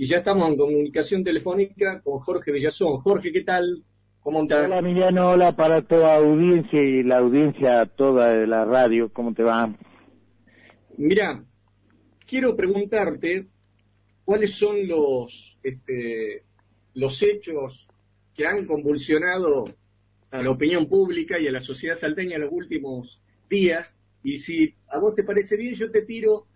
y ya estamos en comunicación telefónica con Jorge Villazón. Jorge, ¿qué tal? ¿Cómo estás? Hola, Emiliano, hola para toda audiencia y la audiencia toda de la radio, ¿cómo te va? Mira, quiero preguntarte cuáles son los, este, los hechos que han convulsionado a la opinión pública y a la sociedad salteña en los últimos días. Y si a vos te parece bien, yo te tiro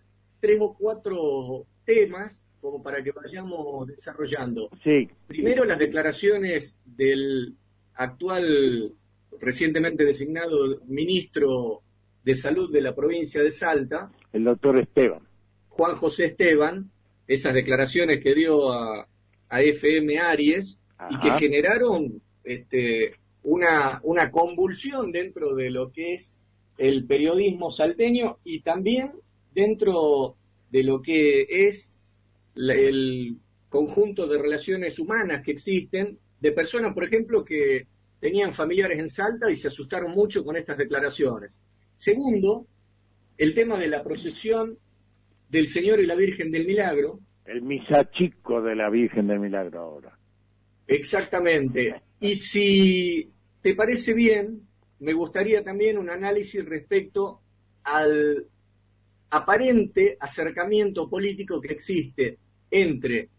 tres o cuatro temas como para que vayamos desarrollando. Sí. Primero, las declaraciones del actual, recientemente designado ministro de Salud de la provincia de Salta. El doctor Esteban. Juan José Esteban, esas declaraciones que dio a, a FM Aries y que generaron este, una, una convulsión dentro de lo que es el periodismo salteño y también dentro de lo que es el conjunto de relaciones humanas que existen de personas, por ejemplo, que tenían familiares en Salta y se asustaron mucho con estas declaraciones. Segundo, el tema de la procesión del Señor y la Virgen del Milagro. El misa chico de la Virgen del Milagro ahora. Exactamente. Y si te parece bien, me gustaría también un análisis respecto al aparente acercamiento político que existe entre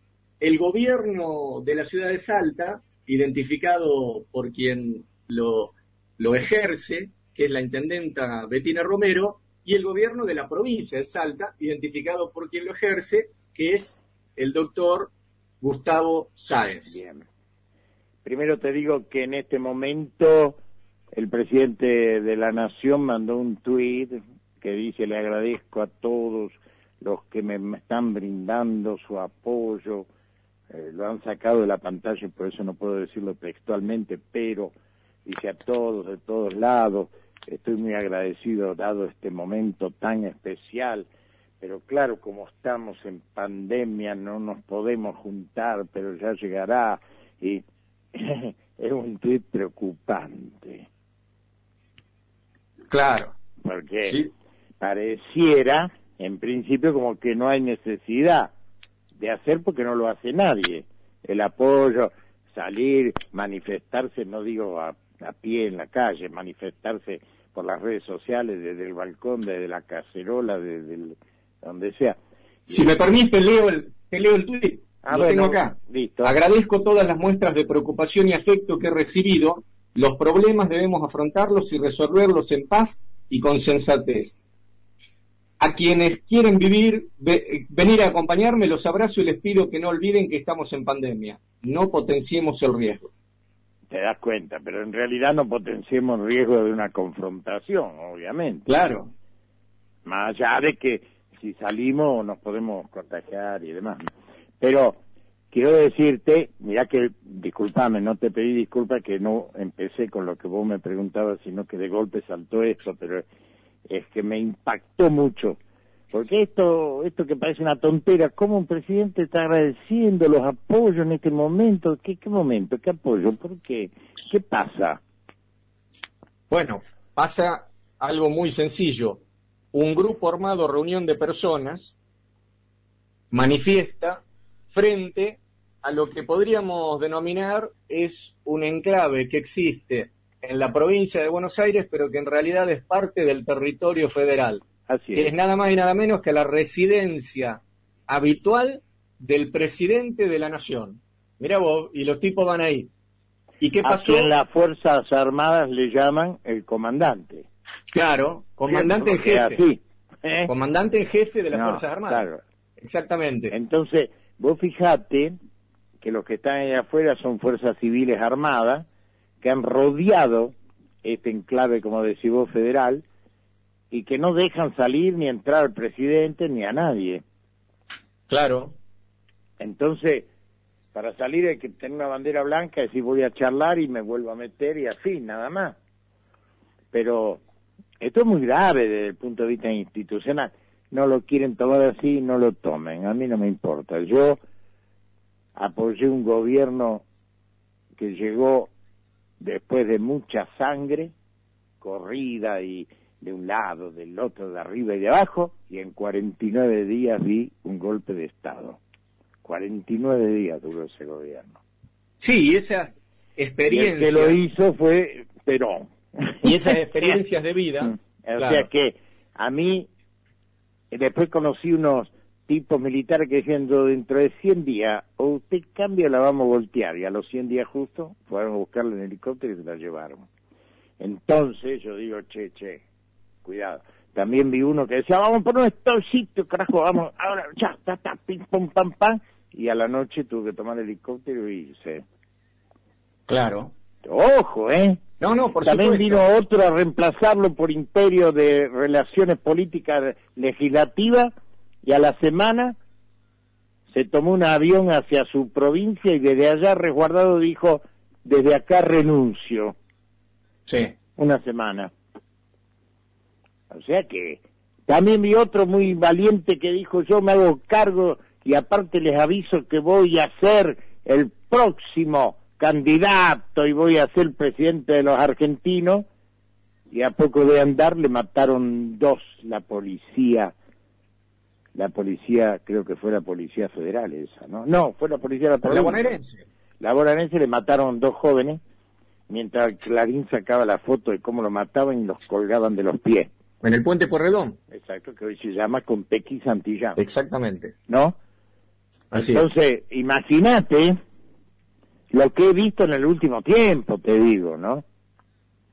el gobierno de la ciudad de Salta, identificado por quien lo, lo ejerce, que es la intendenta Betina Romero, y el gobierno de la provincia de Salta, identificado por quien lo ejerce, que es el doctor Gustavo Sáenz. Bien. Primero te digo que en este momento el presidente de la Nación mandó un tuit que dice le agradezco a todos los que me, están brindando su apoyo, eh, lo han sacado de la pantalla y por eso no puedo decirlo textualmente, pero dice a todos, de todos lados, estoy muy agradecido dado este momento tan especial, pero claro, como estamos en pandemia no nos podemos juntar, pero ya llegará. Y es un tuit preocupante. Claro. Porque pareciera, en principio, como que no hay necesidad de hacer porque no lo hace nadie. El apoyo, salir, manifestarse, no digo a, pie en la calle, manifestarse por las redes sociales, desde el balcón, desde la cacerola, desde donde sea. Si me permite, leo el, te leo el tuit. Ah, lo tengo acá. Listo. Agradezco todas las muestras de preocupación y afecto que he recibido. Los problemas debemos afrontarlos y resolverlos en paz y con sensatez. A quienes quieren vivir, venir a acompañarme, los abrazo y les pido que no olviden que estamos en pandemia. No potenciemos el riesgo. Te das cuenta, pero en realidad no potenciemos el riesgo de una confrontación, obviamente. Claro. Más allá de que si salimos nos podemos contagiar y demás. Pero quiero decirte, mira que, discúlpame, no te pedí disculpas que no empecé con lo que vos me preguntabas, sino que de golpe saltó esto, pero es que me impactó mucho. Porque esto, esto que parece una tontera, ¿cómo un presidente está agradeciendo los apoyos en este momento? ¿Qué, qué momento? ¿Qué apoyo? ¿Por qué? ¿Qué pasa? Bueno, pasa algo muy sencillo. Un grupo armado, reunión de personas, manifiesta frente a lo que podríamos denominar es un enclave que existe en la provincia de Buenos Aires, pero que en realidad es parte del territorio federal. Así que es. nada más y nada menos que la residencia habitual del presidente de la nación. Mira vos, y los tipos van ahí. ¿Y qué pasó? en las Fuerzas Armadas le llaman el comandante. Claro, comandante en jefe. ¿eh? Comandante en jefe de las Fuerzas Armadas. Claro. Exactamente. Entonces, Vos fijate que los que están ahí afuera son fuerzas civiles armadas que han rodeado este enclave, como decís vos, federal, y que no dejan salir ni entrar al presidente ni a nadie. Claro. Entonces, para salir hay que tener una bandera blanca, decir voy a charlar y me vuelvo a meter y así, nada más. Pero esto es muy grave desde el punto de vista institucional no lo quieren tomar así, no lo tomen. A mí no me importa. Yo apoyé un gobierno que llegó después de mucha sangre, corrida y de un lado, del otro, de arriba y de abajo, y en 49 días vi un golpe de Estado. 49 días duró ese gobierno. Sí, esas experiencias. el que lo hizo fue Perón. Y esas experiencias de vida. O sea que a mí, después conocí unos tipos militares que decían, dentro de 100 días, o usted cambia la vamos a voltear. Y a los 100 días justo fueron a buscarla en helicóptero y se la llevaron. Entonces yo digo, che, che, cuidado. También vi uno que decía, vamos por un sitio, carajo, vamos, ahora, ya, ta, ta, pim, pum, pam, pam. Y a la noche tuve que tomar el helicóptero y irse. Claro. Ojo, ¿eh? No, no, por También vino otro a reemplazarlo por imperio de relaciones políticas legislativas y a la semana se tomó un avión hacia su provincia y desde allá resguardado dijo, desde acá renuncio. Sí. Una semana. O sea que también vi otro muy valiente que dijo, yo me hago cargo y aparte les aviso que voy a ser el próximo candidato y voy a ser presidente de los argentinos y a poco de andar le mataron dos la policía la policía creo que fue la policía federal esa no no fue la policía de la, la bonaerense. La bonaerense le mataron dos jóvenes mientras Clarín sacaba la foto de cómo lo mataban y los colgaban de los pies. En el puente Porredón exacto que hoy se llama Compequi Santillán. Exactamente. No entonces imagínate lo que he visto en el último tiempo, te digo, ¿no?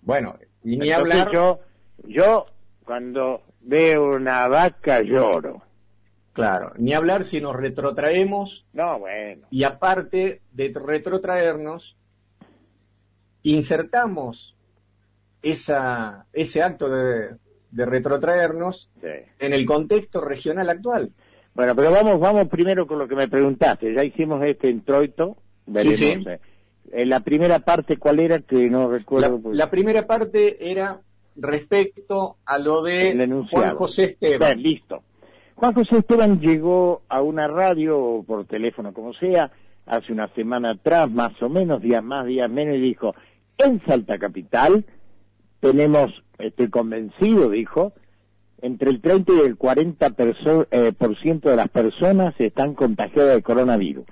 Bueno, y ni hablar... Yo, yo cuando veo una vaca lloro. Claro, ni hablar si nos retrotraemos. No, bueno. Y aparte de retrotraernos, insertamos esa, ese acto de, retrotraernos en el contexto regional actual. Bueno, pero vamos, vamos primero con lo que me preguntaste. Ya hicimos este introito Sí, En la primera parte, ¿cuál era? Que no recuerdo. La, primera parte era respecto a lo de Juan José Esteban. listo. Juan José Esteban llegó a una radio o por teléfono, como sea, hace una semana atrás, más o menos, días más, días menos, y dijo, en Salta Capital tenemos, estoy convencido, dijo, entre el 30 y el 40 eh, por ciento de las personas están contagiadas de coronavirus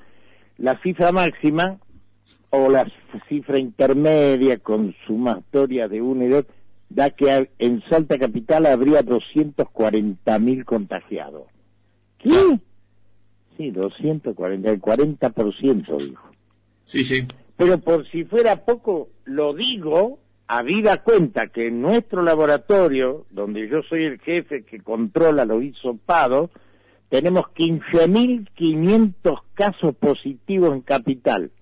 la cifra máxima o la cifra intermedia con sumatoria de 1 y 2 da que en Salta Capital habría 240.000 contagiados. ¿Qué? Sí, 240, el 40% dijo. Sí, sí. Pero por si fuera poco, lo digo a vida cuenta que en nuestro laboratorio, donde yo soy el jefe que controla los hisopados, tenemos 15.500 casos positivos en capital.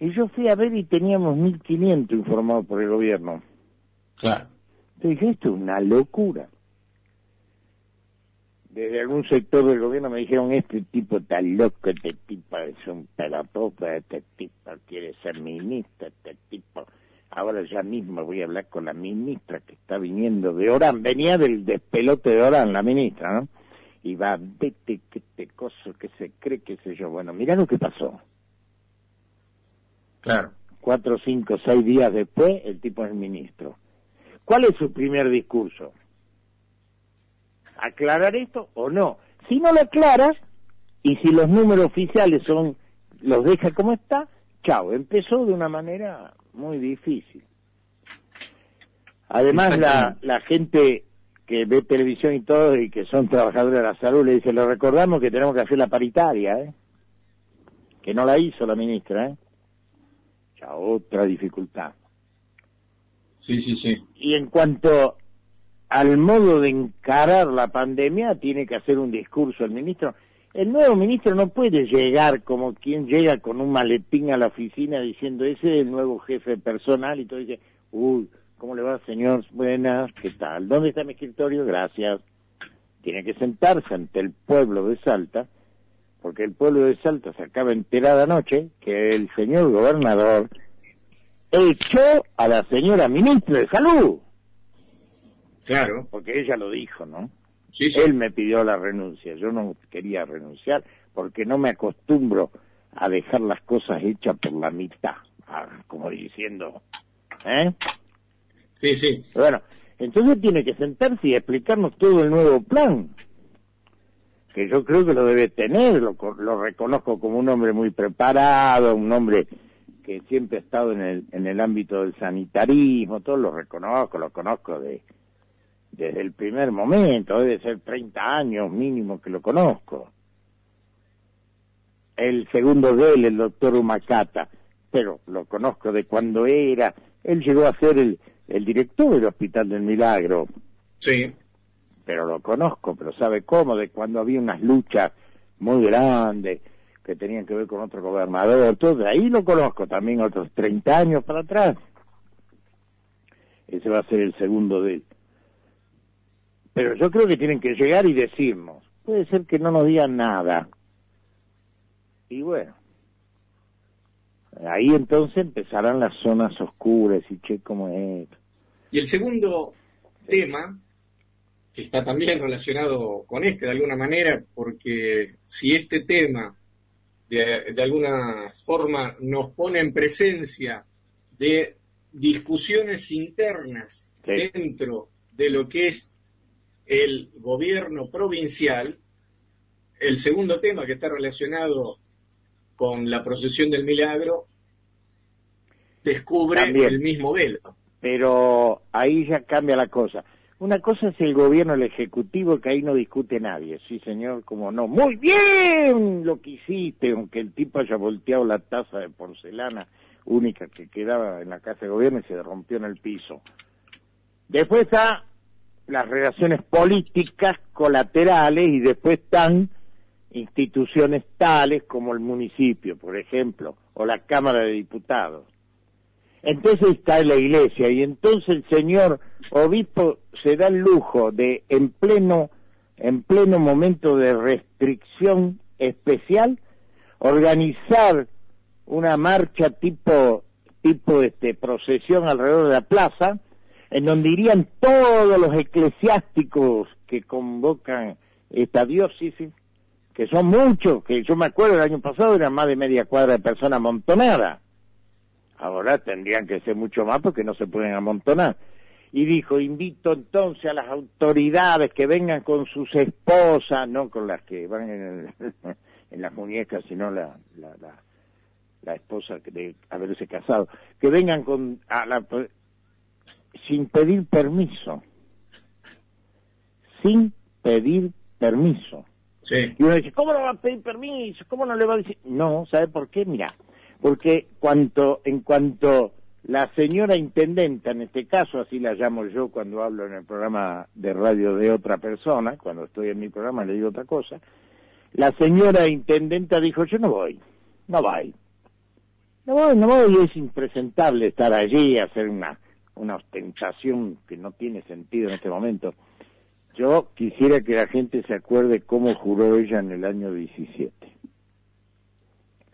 Y yo fui a ver y teníamos 1.500 informados por el gobierno. Claro. Dije, esto es una locura. Desde algún sector del gobierno me dijeron, este tipo está loco, este tipo es un pelotudo, este tipo quiere ser ministro, este tipo... Ahora ya mismo voy a hablar con la ministra que está viniendo de Orán. Venía del despelote de Orán, la ministra, ¿no? y va, vete, que te coso, que se cree, que sé yo. Bueno, mira lo que pasó. Claro. Cuatro, cinco, seis días después, el tipo es ministro. ¿Cuál es su primer discurso? ¿Aclarar esto o no? Si no lo aclaras, y si los números oficiales son, los deja como está, chao, empezó de una manera muy difícil. Además, la, la gente que ve televisión y todo y que son trabajadores de la salud, le dice, lo recordamos que tenemos que hacer la paritaria, ¿eh? que no la hizo la ministra, ¿eh? ya otra dificultad. Y en cuanto al modo de encarar la pandemia, tiene que hacer un discurso el ministro. El nuevo ministro no puede llegar como quien llega con un maletín a la oficina diciendo, ese es el nuevo jefe personal y todo dice, uy, ¿Cómo le va, señor? Buenas, ¿qué tal? ¿Dónde está mi escritorio? Gracias. Tiene que sentarse ante el pueblo de Salta, porque el pueblo de Salta se acaba enterada anoche que el señor gobernador echó a la señora ministra de Salud. Claro. Porque ella lo dijo, ¿no? Sí, sí. Él me pidió la renuncia, yo no quería renunciar porque no me acostumbro a dejar las cosas hechas por la mitad, ah, como diciendo, ¿eh? Sí, sí. Bueno, entonces tiene que sentarse y explicarnos todo el nuevo plan. que yo creo que lo debe tener, lo, lo reconozco como un hombre muy preparado, un hombre que siempre ha estado en el, en el ámbito del sanitarismo, todo lo reconozco, lo conozco de, desde el primer momento, debe ser 30 años mínimo que lo conozco. El segundo de él, el doctor Humacata, pero lo conozco de cuando era, él llegó a ser el, el director del Hospital del Milagro. Sí. Pero lo conozco, pero sabe cómo, de cuando había unas luchas muy grandes que tenían que ver con otro gobernador, todo, ahí lo conozco también otros 30 años para atrás. Ese va a ser el segundo de él. Pero yo creo que tienen que llegar y decirnos. Puede ser que no nos digan nada. Y bueno, ahí entonces empezarán las zonas oscuras y che, cómo es. Y el segundo tema, que está también relacionado con este de alguna manera, porque si este tema de, de alguna forma nos pone en presencia de discusiones internas dentro de lo que es el gobierno provincial, el segundo tema que está relacionado con la procesión del milagro, descubre el mismo velo. Pero ahí ya cambia la cosa. Una cosa es el gobierno, el ejecutivo, que ahí no discute nadie. Sí, señor, como no. Muy bien lo que hiciste, aunque el tipo haya volteado la taza de porcelana única que quedaba en la casa de gobierno y se rompió en el piso. Después está las relaciones políticas colaterales y después están instituciones tales como el municipio, por ejemplo, o la Cámara de Diputados. Entonces está la iglesia y entonces el señor obispo se da el lujo de en pleno en pleno momento de restricción especial organizar una marcha tipo tipo este procesión alrededor de la plaza en donde irían todos los eclesiásticos que convocan esta diócesis, que son muchos, que yo me acuerdo el año pasado eran más de media cuadra de personas amontonadas. Ahora tendrían que ser mucho más porque no se pueden amontonar. Y dijo, invito entonces a las autoridades que vengan con sus esposas, no con las que van en, en las muñecas, sino la, la, la, la esposa de haberse casado, que vengan con a la, sin pedir permiso. Sin pedir permiso. Sí. Y uno dice, ¿cómo no va a pedir permiso? ¿Cómo no le va a decir? No, ¿sabe por qué? Mira, porque en cuanto la señora intendenta, en este caso, así la llamo yo cuando hablo en el programa de radio de otra persona, cuando estoy en mi programa le digo otra cosa, la señora intendenta dijo, yo no voy, no voy. No voy, no voy, es impresentable estar allí, hacer una una ostentación que no tiene sentido en este momento. Yo quisiera que la gente se acuerde cómo juró ella en el año 17,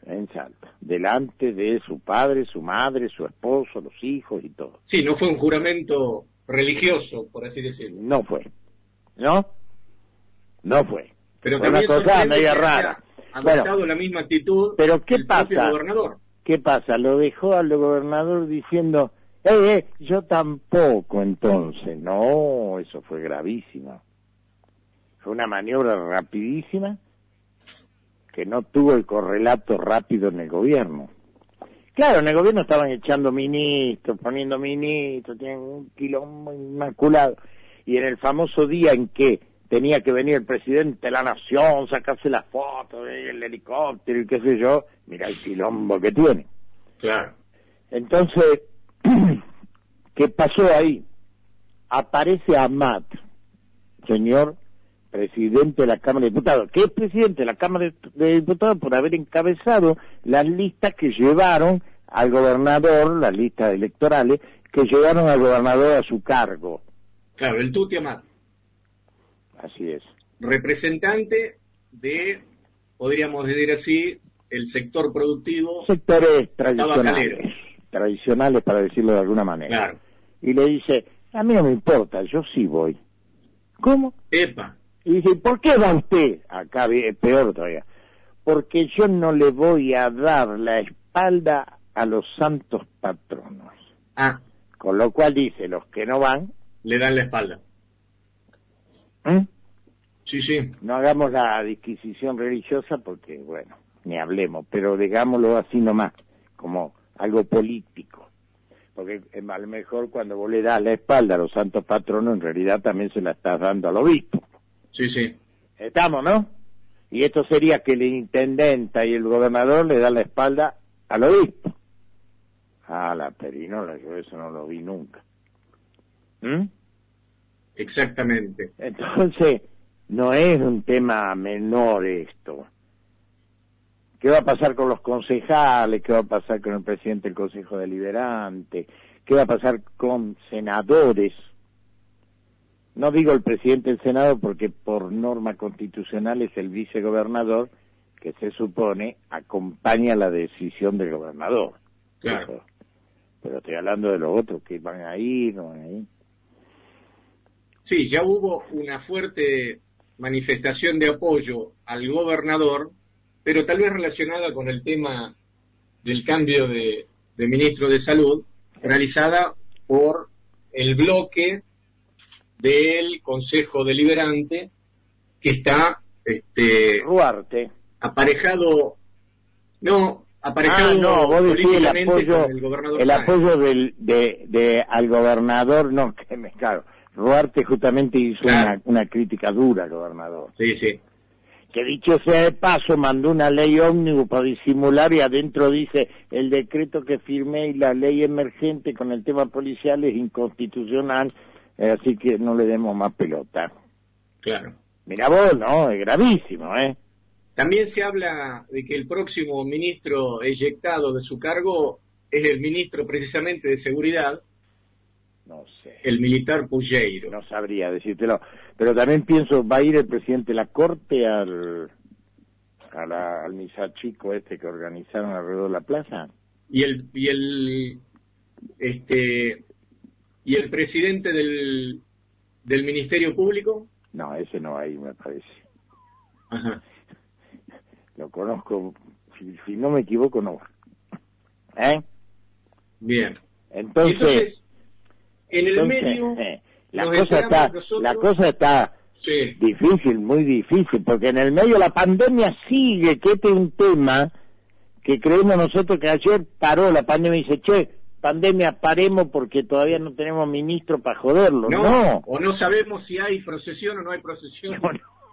en Salta, delante de su padre, su madre, su esposo, los hijos y todo. Sí, no fue un juramento religioso, por así decirlo. No fue, ¿no? No fue. Pero fue una cosa media rara. Ha bueno, la misma actitud pero ¿qué pasa? gobernador. ¿Qué pasa? Lo dejó al gobernador diciendo, eh, eh, yo tampoco entonces. No, eso fue gravísimo. Fue una maniobra rapidísima que no tuvo el correlato rápido en el gobierno. Claro, en el gobierno estaban echando ministros, poniendo ministros, tienen un quilombo inmaculado. Y en el famoso día en que tenía que venir el presidente de la nación, sacarse la foto del helicóptero y qué sé yo, mira el quilombo que tiene. Claro. Entonces, ¿Qué pasó ahí? Aparece Amat, señor presidente de la Cámara de Diputados, que es presidente de la Cámara de Diputados por haber encabezado las listas que llevaron al gobernador, las listas electorales, que llevaron al gobernador a su cargo. Claro, el Tuti Amat. Así es. Representante de, podríamos decir así, el sector productivo. Sectores tradicionales tradicionales, para decirlo de alguna manera. Y le dice, a mí no me importa, yo sí voy. ¿Cómo? Epa. Y dice, ¿por qué va usted? Acá peor todavía. Porque yo no le voy a dar la espalda a los santos patronos. Ah. Con lo cual dice, los que no van... Le dan la espalda. ¿Mm? Sí, sí. No hagamos la disquisición religiosa porque, bueno, ni hablemos, pero digámoslo así nomás, como algo político. Porque eh, a lo mejor cuando vos le das la espalda a los santos patronos, en realidad también se la estás dando al obispo. Sí, sí. Estamos, ¿no? Y esto sería que el intendente y el gobernador le dan la espalda al obispo. Ah, la perinola, yo eso no lo vi nunca. ¿Mm? Exactamente. Entonces, no es un tema menor esto. ¿Qué va a pasar con los concejales? ¿Qué va a pasar con el presidente del Consejo Deliberante? ¿Qué va a pasar con senadores? No digo el presidente del Senado porque por norma constitucional es el vicegobernador que se supone acompaña la decisión del gobernador. Claro. Pero, estoy hablando de los otros que van a ir, no van a ir. Sí, ya hubo una fuerte manifestación de apoyo al gobernador, pero tal vez relacionada con el tema del cambio de, ministro de Salud, realizada por el bloque del Consejo Deliberante que está este Ruarte aparejado no aparejado ah, no, vos el apoyo, el, gobernador el apoyo del, de, de, al gobernador no que me claro Ruarte justamente hizo una, crítica dura al gobernador. Sí, sí. Que dicho sea de paso, mandó una ley ómnibus para disimular y adentro dice el decreto que firmé y la ley emergente con el tema policial es inconstitucional, así que no le demos más pelota. Claro. Mira vos, no, es gravísimo, ¿eh? También se habla de que el próximo ministro eyectado de su cargo es el ministro precisamente de Seguridad, no sé. El militar Pulleiro. No sabría decírtelo. Pero también pienso, ¿va a ir el presidente de la Corte al, a la, al misa chico este que organizaron alrededor de la plaza? Y el, y el, este, y el presidente del, del Ministerio Público? No, ese no hay, me parece. Ajá. Lo conozco, si, no me equivoco, no ¿Eh? Bien. entonces en el medio eh, la, cosa está, la cosa está difícil, muy difícil, porque en el medio la pandemia sigue, que este es un tema que creemos nosotros que ayer paró la pandemia y dice, che, pandemia paremos porque todavía no tenemos ministro para joderlo. No, o no sabemos si hay procesión o no hay procesión.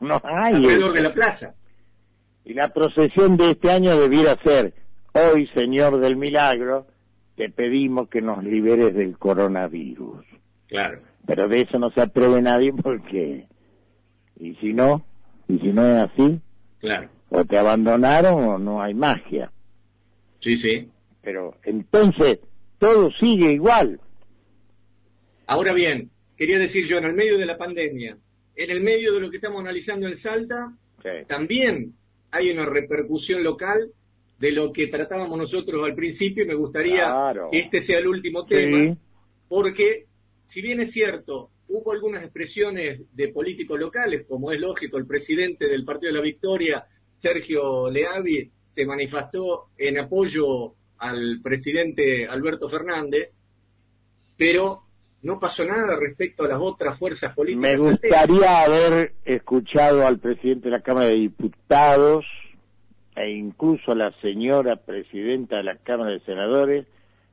No, hay. Alrededor de la plaza. Y la procesión de este año debiera ser, hoy Señor del Milagro, te pedimos que nos liberes del coronavirus. Claro. Pero de eso no se atreve nadie porque, y si no, y si no es así, claro. o te abandonaron o no hay magia. Sí, sí. Pero entonces todo sigue igual. Ahora bien, quería decir yo, en el medio de la pandemia, en el medio de lo que estamos analizando en Salta, también hay una repercusión local de lo que tratábamos nosotros al principio y me gustaría que este sea el último tema, porque si bien es cierto, hubo algunas expresiones de políticos locales, como es lógico, el presidente del Partido de la Victoria, Sergio Leavi, se manifestó en apoyo al presidente Alberto Fernández, pero no pasó nada respecto a las otras fuerzas políticas. Me gustaría haber escuchado al presidente de la Cámara de Diputados, e incluso la señora presidenta de la Cámara de Senadores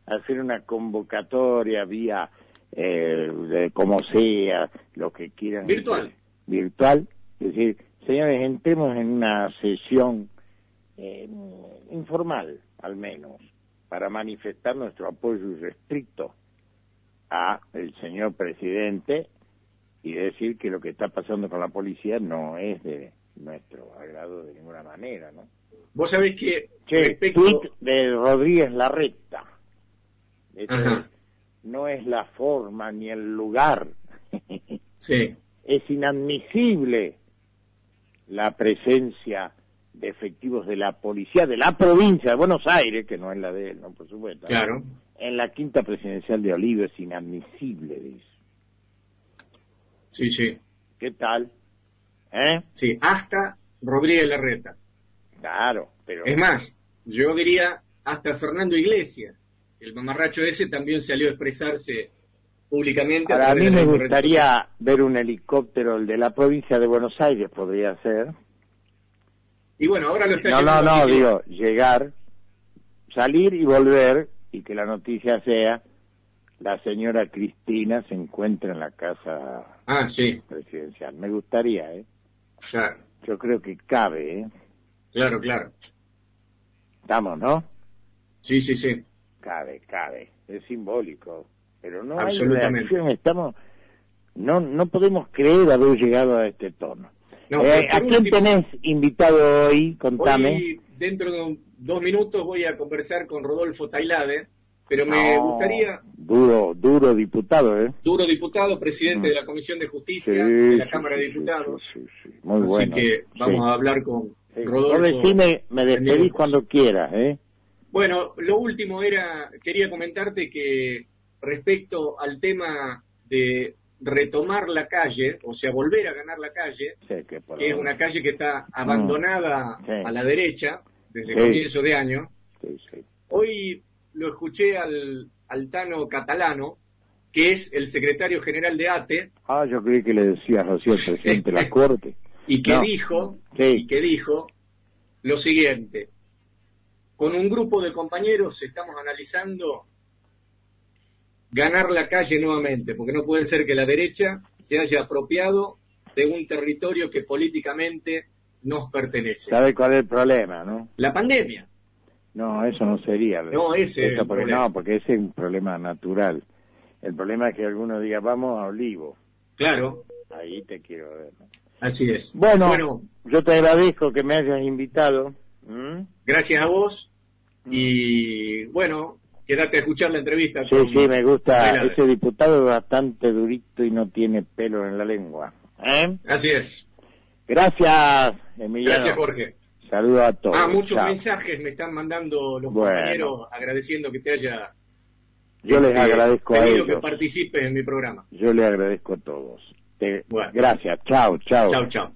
hacer una convocatoria vía eh, como sea, lo que quieran. Virtual. virtual. Es decir, señores, entremos en una sesión eh, informal, al menos, para manifestar nuestro apoyo irrestricto a el señor presidente y decir que lo que está pasando con la policía no es de nuestro agrado de ninguna manera, ¿no? Vos sabés que... de Rodríguez Larreta. no es la forma ni el lugar. sí. Es inadmisible la presencia de efectivos de la policía de la provincia de Buenos Aires, que no es la de él, ¿no? Por supuesto. Claro. En la quinta presidencial de Olivo es inadmisible, dice. Sí, sí. ¿Qué tal? ¿Eh? Sí, hasta Rodríguez Larreta. Claro, pero... Es más, yo diría hasta Fernando Iglesias. El mamarracho ese también salió a expresarse públicamente. a mí me gustaría ver un helicóptero, el de la provincia de Buenos Aires podría ser. Y bueno, ahora lo está No, no, no, digo, llegar, salir y volver y que la noticia sea la señora Cristina se encuentra en la casa ah, sí. presidencial. Me gustaría, ¿eh? Claro. Yo creo que cabe, ¿eh? Claro, claro. Estamos, ¿no? Sí, sí, sí. Cabe, cabe. Es simbólico. Pero no Absolutamente. hay Estamos... No, no podemos creer haber llegado a este tono. Eh, ¿A quién tenés invitado hoy? Contame. Hoy, dentro de dos minutos voy a conversar con Rodolfo Tailade, pero me gustaría... Duro, duro diputado, ¿eh? Duro diputado, presidente mm. de la Comisión de Justicia de la Cámara de Diputados. Sí, Muy bueno. Así que vamos a hablar con Rodolfo. decime, me despedís cuando quieras, ¿eh? Bueno, lo último era, quería comentarte que respecto al tema de retomar la calle, o sea, volver a ganar la calle, que, es una calle que está abandonada mm, a la derecha desde el comienzo de año. Hoy lo escuché al, al Tano Catalano, que es el secretario general de ATE. Ah, yo creí que le decías así al presidente de la Corte. y que dijo, y que dijo lo siguiente. Con un grupo de compañeros estamos analizando ganar la calle nuevamente, porque no puede ser que la derecha se haya apropiado de un territorio que políticamente nos pertenece. ¿Sabe cuál es el problema, no? La pandemia. No, eso no sería. No, ese porque, No, porque ese es un problema natural. El problema es que algunos días vamos a Olivo. Claro. Ahí te quiero ver. Así es. Bueno, bueno, yo te agradezco que me hayas invitado. Gracias a vos. Y bueno, quédate a escuchar la entrevista. Sí, sí, me gusta. Ese diputado es bastante durito y no tiene pelo en la lengua. ¿Eh? Así es. Gracias, Emiliano. Gracias, Jorge. Saludos a todos. Ah, muchos mensajes me están mandando los compañeros agradeciendo que te haya. Yo les agradezco a ellos. que participes en mi programa. Yo les agradezco a todos. Gracias. Chao, chao. Chao, chao.